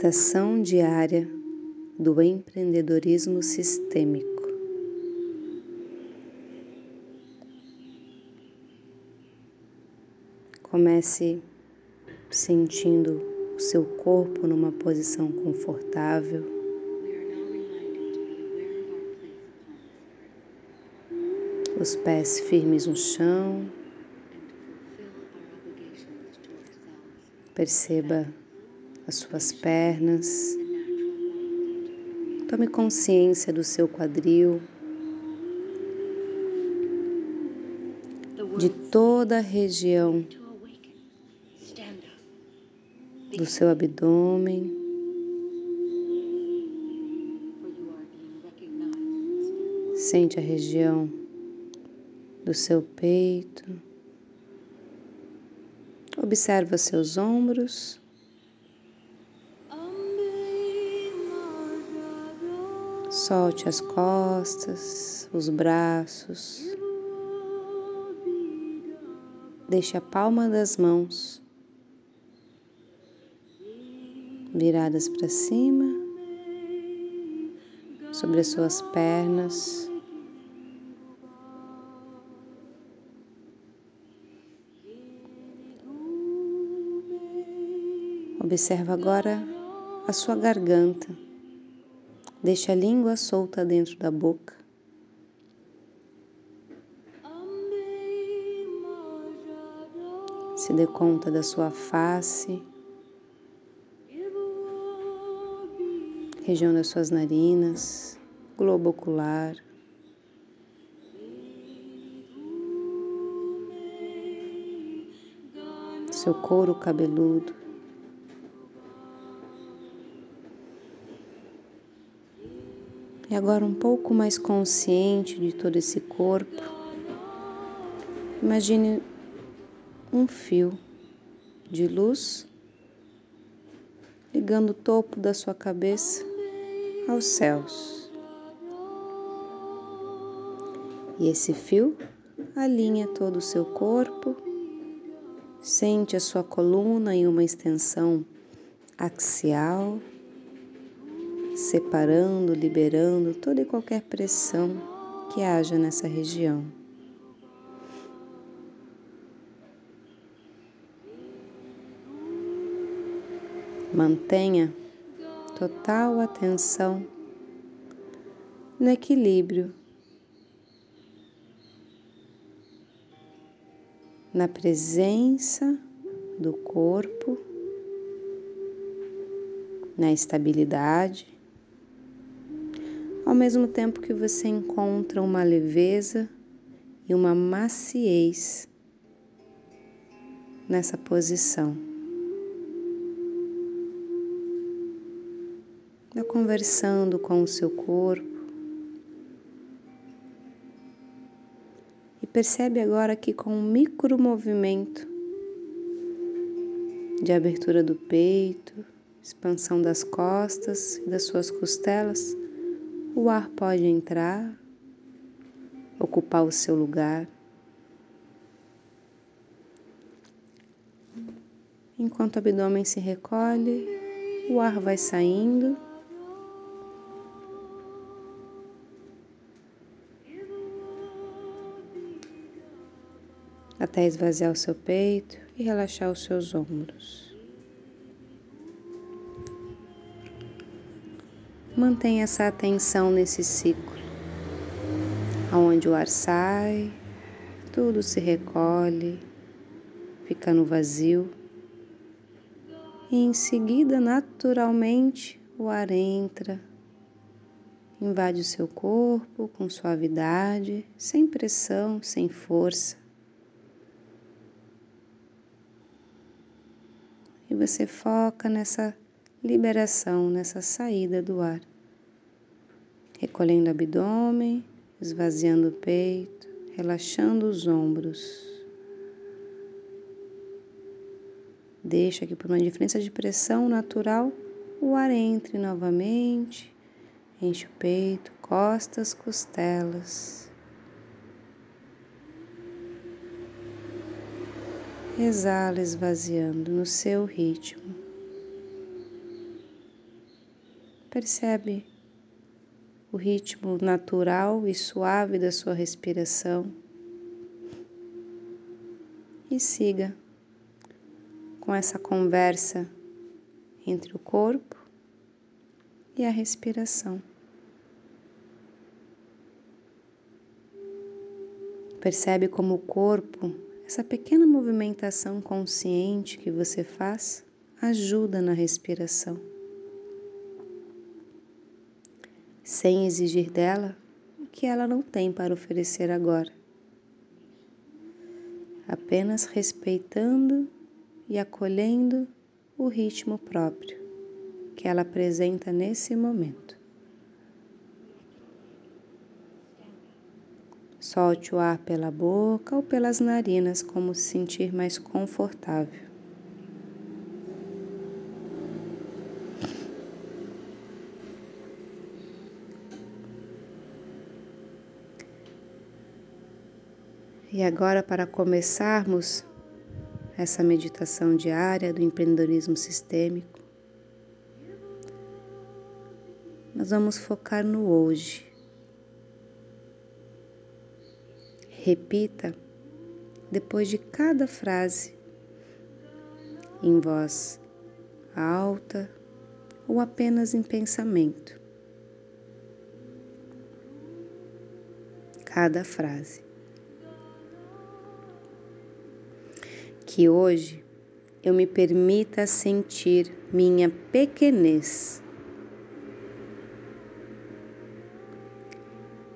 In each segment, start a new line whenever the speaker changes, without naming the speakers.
Meditação diária do empreendedorismo sistêmico. Comece sentindo o seu corpo numa posição confortável. Os pés firmes no chão. Perceba as suas pernas. Tome consciência do seu quadril, de toda a região do seu abdômen. Sente a região do seu peito. Observa seus ombros. Solte as costas, os braços. Deixe a palma das mãos viradas para cima, sobre as suas pernas. Observa agora a sua garganta. Deixa a língua solta dentro da boca. Se dê conta da sua face, região das suas narinas, globo ocular. Seu couro cabeludo. E agora um pouco mais consciente de todo esse corpo, imagine um fio de luz ligando o topo da sua cabeça aos céus. E esse fio alinha todo o seu corpo, sente a sua coluna em uma extensão axial separando, liberando toda e qualquer pressão que haja nessa região. Mantenha total atenção no equilíbrio, na presença do corpo, na estabilidade mesmo tempo que você encontra uma leveza e uma maciez nessa posição. Vá conversando com o seu corpo e percebe agora que com um micro movimento de abertura do peito, expansão das costas e das suas costelas, o ar pode entrar, ocupar o seu lugar. Enquanto o abdômen se recolhe, o ar vai saindo. Até esvaziar o seu peito e relaxar os seus ombros. Mantenha essa atenção nesse ciclo, onde o ar sai, tudo se recolhe, fica no vazio, e em seguida, naturalmente, o ar entra, invade o seu corpo com suavidade, sem pressão, sem força. E você foca nessa liberação nessa saída do ar. Recolhendo o abdômen, esvaziando o peito, relaxando os ombros. Deixa que por uma diferença de pressão natural o ar entre novamente, enche o peito, costas, costelas. Exala esvaziando no seu ritmo. Percebe o ritmo natural e suave da sua respiração e siga com essa conversa entre o corpo e a respiração. Percebe como o corpo, essa pequena movimentação consciente que você faz, ajuda na respiração. Sem exigir dela o que ela não tem para oferecer agora. Apenas respeitando e acolhendo o ritmo próprio que ela apresenta nesse momento. Solte o ar pela boca ou pelas narinas, como se sentir mais confortável. E agora, para começarmos essa meditação diária do empreendedorismo sistêmico, nós vamos focar no hoje. Repita depois de cada frase em voz alta ou apenas em pensamento. Cada frase. Que hoje eu me permita sentir minha pequenez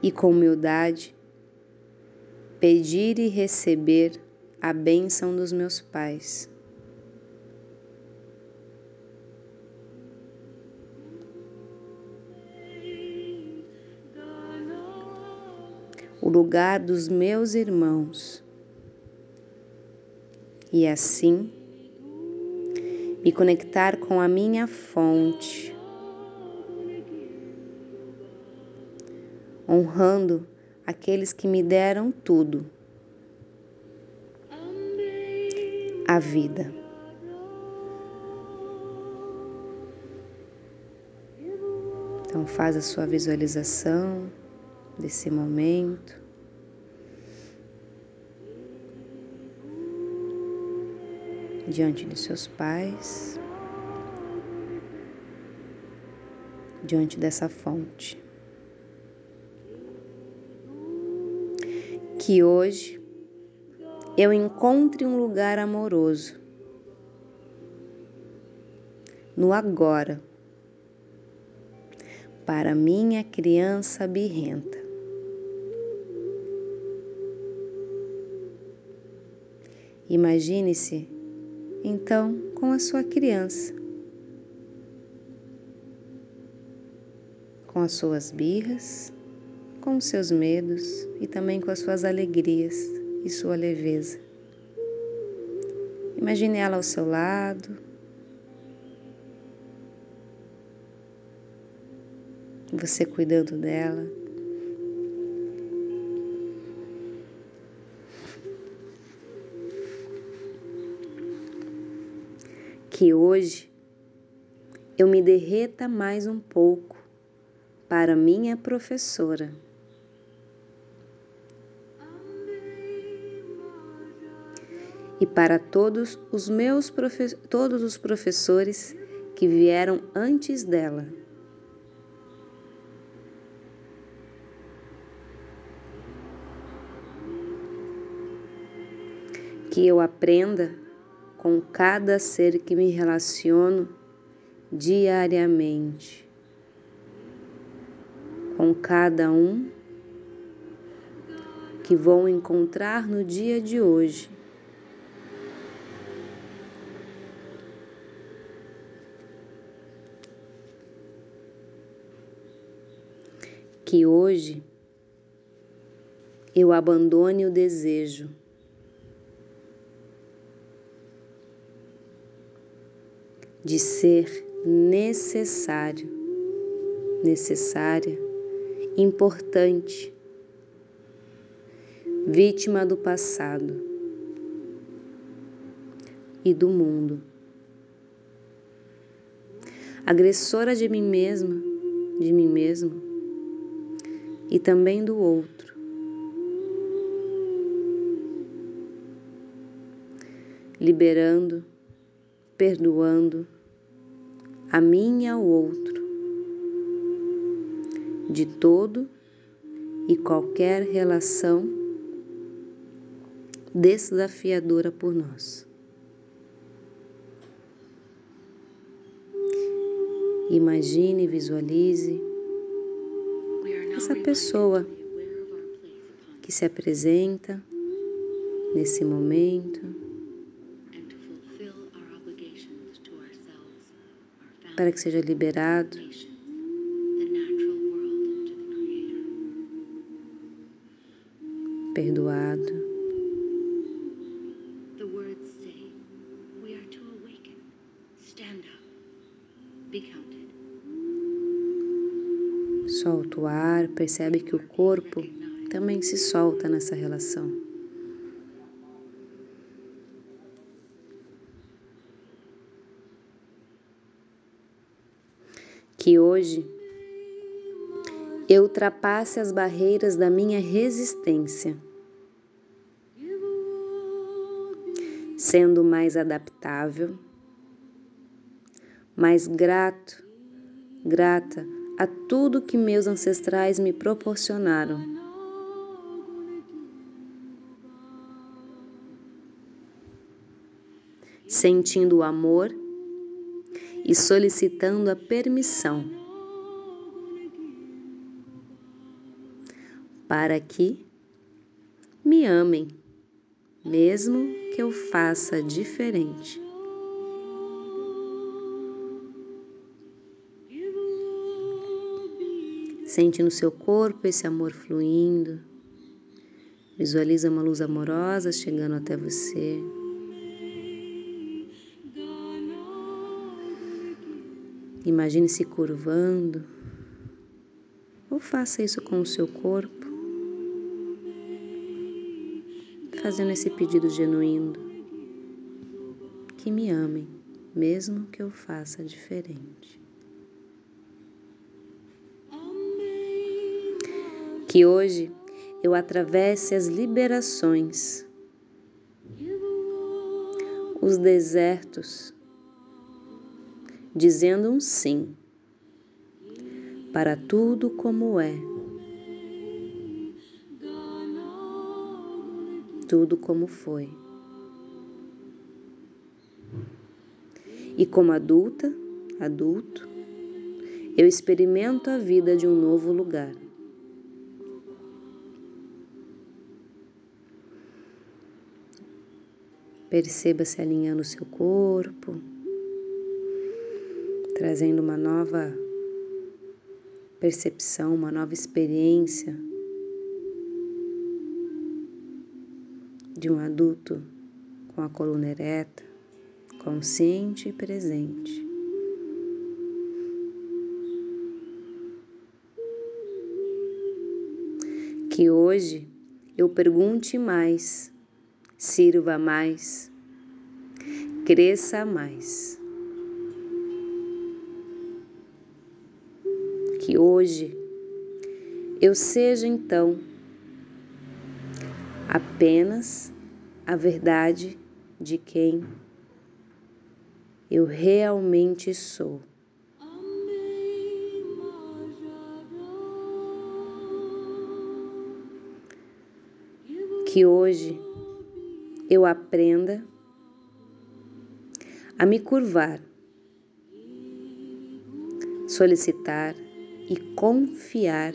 e com humildade pedir e receber a bênção dos meus pais. O lugar dos meus irmãos e assim me conectar com a minha fonte, honrando aqueles que me deram tudo, a vida. Então faz a sua visualização desse momento. Diante de seus pais, diante dessa fonte. Que hoje eu encontre um lugar amoroso no agora para minha criança birrenta. Imagine-se então com a sua criança, com as suas birras, com os seus medos e também com as suas alegrias e sua leveza. Imagine ela ao seu lado. Você cuidando dela. Que hoje eu me derreta mais um pouco para minha professora. E para todos os meus todos os professores que vieram antes dela. Que eu aprenda com cada ser que me relaciono diariamente, com cada um que vou encontrar no dia de hoje. Que hoje eu abandone o desejo de ser necessário, necessária, importante, vítima do passado e do mundo, agressora de mim mesma de mim mesmo e também do outro. Liberando, perdoando a mim e ao outro de todo e qualquer relação desafiadora por nós. Imagine, visualize essa pessoa que se apresenta nesse momento para que seja liberado perdoado. Solta o ar, percebe que o corpo também se solta nessa relação. Que hoje eu ultrapasse as barreiras da minha resistência, sendo mais adaptável, mais grato, grata a tudo que meus ancestrais me proporcionaram. Sentindo o amor e solicitando a permissão para que me amem, mesmo que eu faça diferente. Sente no seu corpo esse amor fluindo. Visualiza uma luz amorosa chegando até você. Imagine se curvando. Ou faça isso com o seu corpo. Fazendo esse pedido genuíno. Que me amem, mesmo que eu faça diferente. Que hoje eu atravesse as liberações, os desertos, dizendo um sim para tudo como é, tudo como foi. E como adulta, adulto, eu experimento a vida de um novo lugar. Perceba-se alinhando o seu corpo, trazendo uma nova percepção, uma nova experiência de um adulto com a coluna ereta, consciente e presente. Que hoje eu pergunte mais sirva mais, cresça mais. Que hoje eu seja então apenas a verdade de quem eu realmente sou. Que hoje eu aprenda a me curvar, solicitar e confiar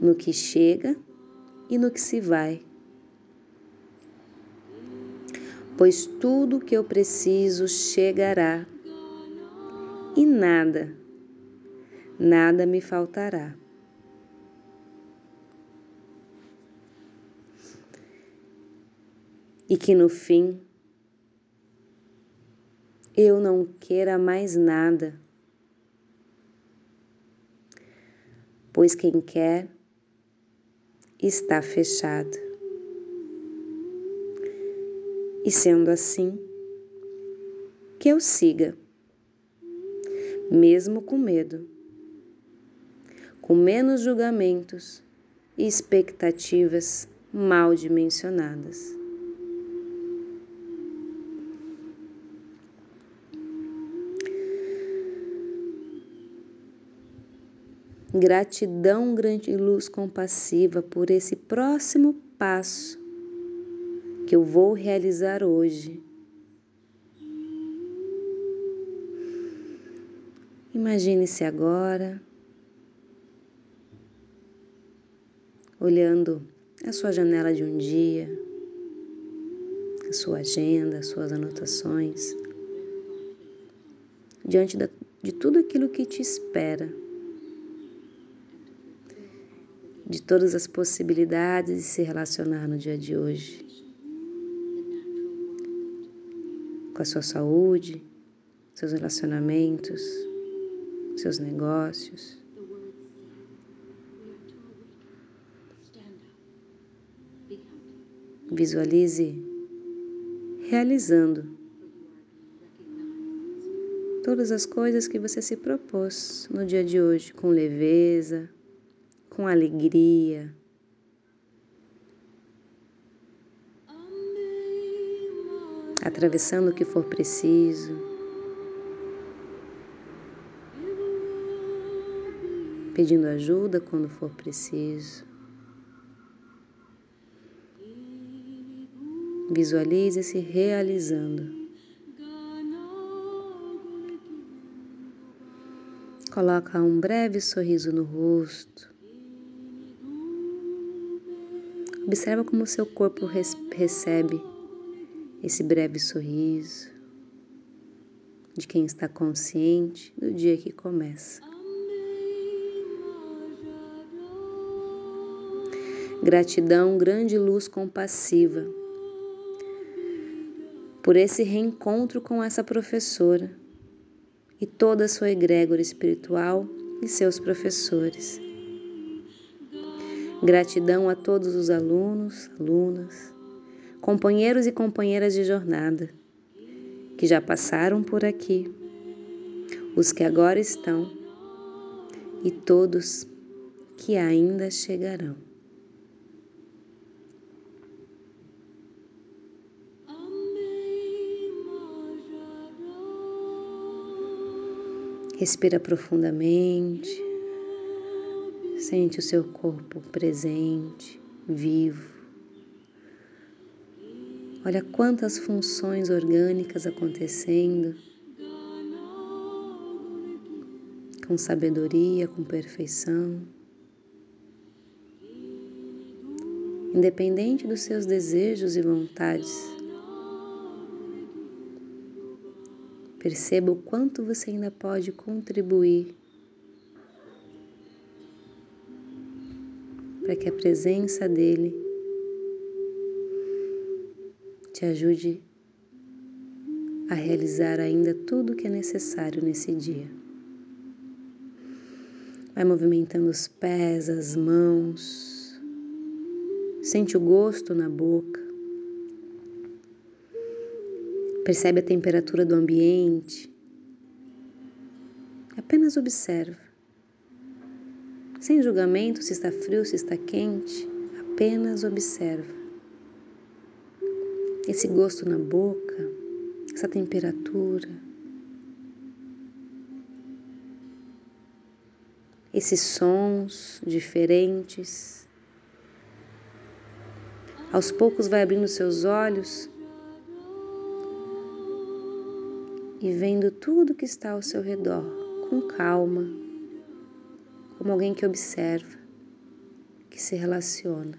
no que chega e no que se vai. Pois tudo que eu preciso chegará e nada, nada me faltará. e que no fim eu não queira mais nada, pois quem quer está fechado. E sendo assim, que eu siga, mesmo com medo, com menos julgamentos e expectativas mal dimensionadas. Gratidão, grande luz compassiva, por esse próximo passo que eu vou realizar hoje. Imagine-se agora olhando a sua janela de um dia, a sua agenda, as suas anotações, diante de tudo aquilo que te espera de todas as possibilidades de se relacionar no dia de hoje. Com a sua saúde, seus relacionamentos, seus negócios. Visualize realizando todas as coisas que você se propôs no dia de hoje com leveza, com alegria. Atravessando o que for preciso. Pedindo ajuda quando for preciso. Visualize-se realizando. Coloca um breve sorriso no rosto. Observa como seu corpo recebe esse breve sorriso de quem está consciente do dia que começa. Gratidão, grande luz compassiva, por esse reencontro com essa professora e toda a sua egrégora espiritual e seus professores. Gratidão a todos os alunos, alunas, companheiros e companheiras de jornada que já passaram por aqui, os que agora estão e todos que ainda chegarão. Respira profundamente. Sente o seu corpo presente, vivo. Olha quantas funções orgânicas acontecendo com sabedoria, com perfeição. Independente dos seus desejos e vontades. Perceba o quanto você ainda pode contribuir para que a presença dele te ajude a realizar ainda tudo o que é necessário nesse dia. Vai movimentando os pés, as mãos, sente o gosto na boca, percebe a temperatura do ambiente, apenas observa sem julgamento se está frio, se está quente, apenas observa. Esse gosto na boca, essa temperatura, esses sons diferentes. Aos poucos vai abrindo seus olhos e vendo tudo que está ao seu redor com calma como alguém que observa, que se relaciona.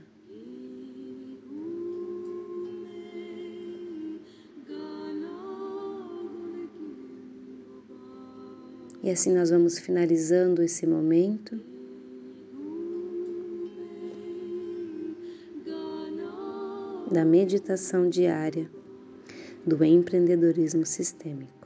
E assim nós vamos finalizando esse momento. Da meditação diária do empreendedorismo sistêmico.